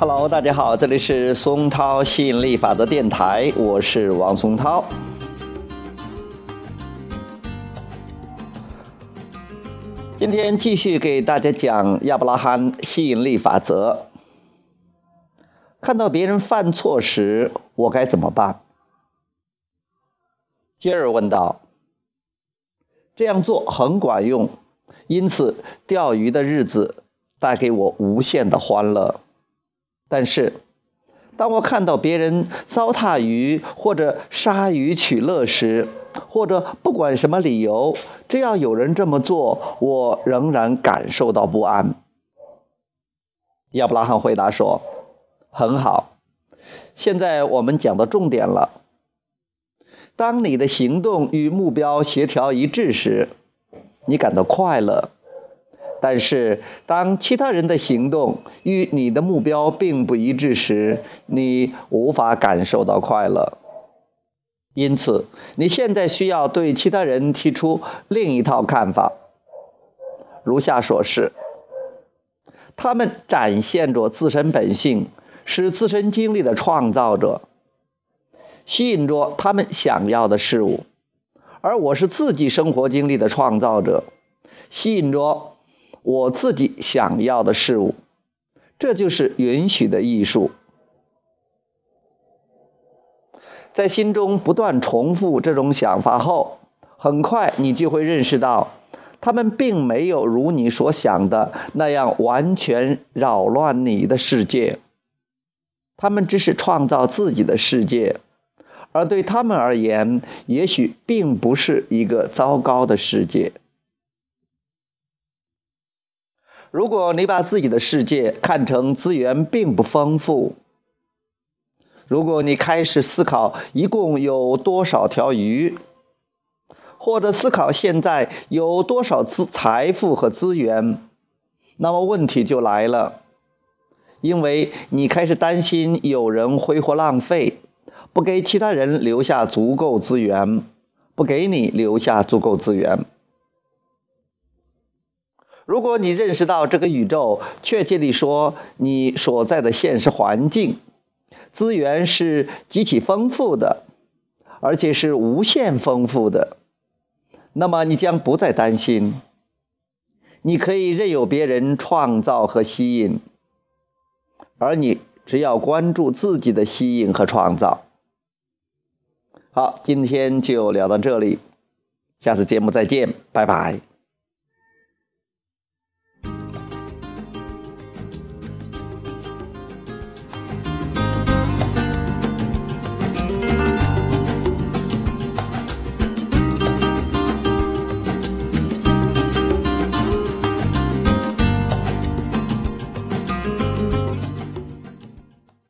Hello，大家好，这里是松涛吸引力法则电台，我是王松涛。今天继续给大家讲亚伯拉罕吸引力法则。看到别人犯错时，我该怎么办？杰尔问道。这样做很管用，因此钓鱼的日子带给我无限的欢乐。但是，当我看到别人糟蹋鱼或者杀鱼取乐时，或者不管什么理由，只要有人这么做，我仍然感受到不安。亚伯拉罕回答说：“很好，现在我们讲到重点了。当你的行动与目标协调一致时，你感到快乐。”但是，当其他人的行动与你的目标并不一致时，你无法感受到快乐。因此，你现在需要对其他人提出另一套看法。如下所示：他们展现着自身本性，是自身经历的创造者，吸引着他们想要的事物；而我是自己生活经历的创造者，吸引着。我自己想要的事物，这就是允许的艺术。在心中不断重复这种想法后，很快你就会认识到，他们并没有如你所想的那样完全扰乱你的世界。他们只是创造自己的世界，而对他们而言，也许并不是一个糟糕的世界。如果你把自己的世界看成资源并不丰富，如果你开始思考一共有多少条鱼，或者思考现在有多少资财富和资源，那么问题就来了，因为你开始担心有人挥霍浪费，不给其他人留下足够资源，不给你留下足够资源。如果你认识到这个宇宙，确切地说，你所在的现实环境资源是极其丰富的，而且是无限丰富的，那么你将不再担心。你可以任由别人创造和吸引，而你只要关注自己的吸引和创造。好，今天就聊到这里，下次节目再见，拜拜。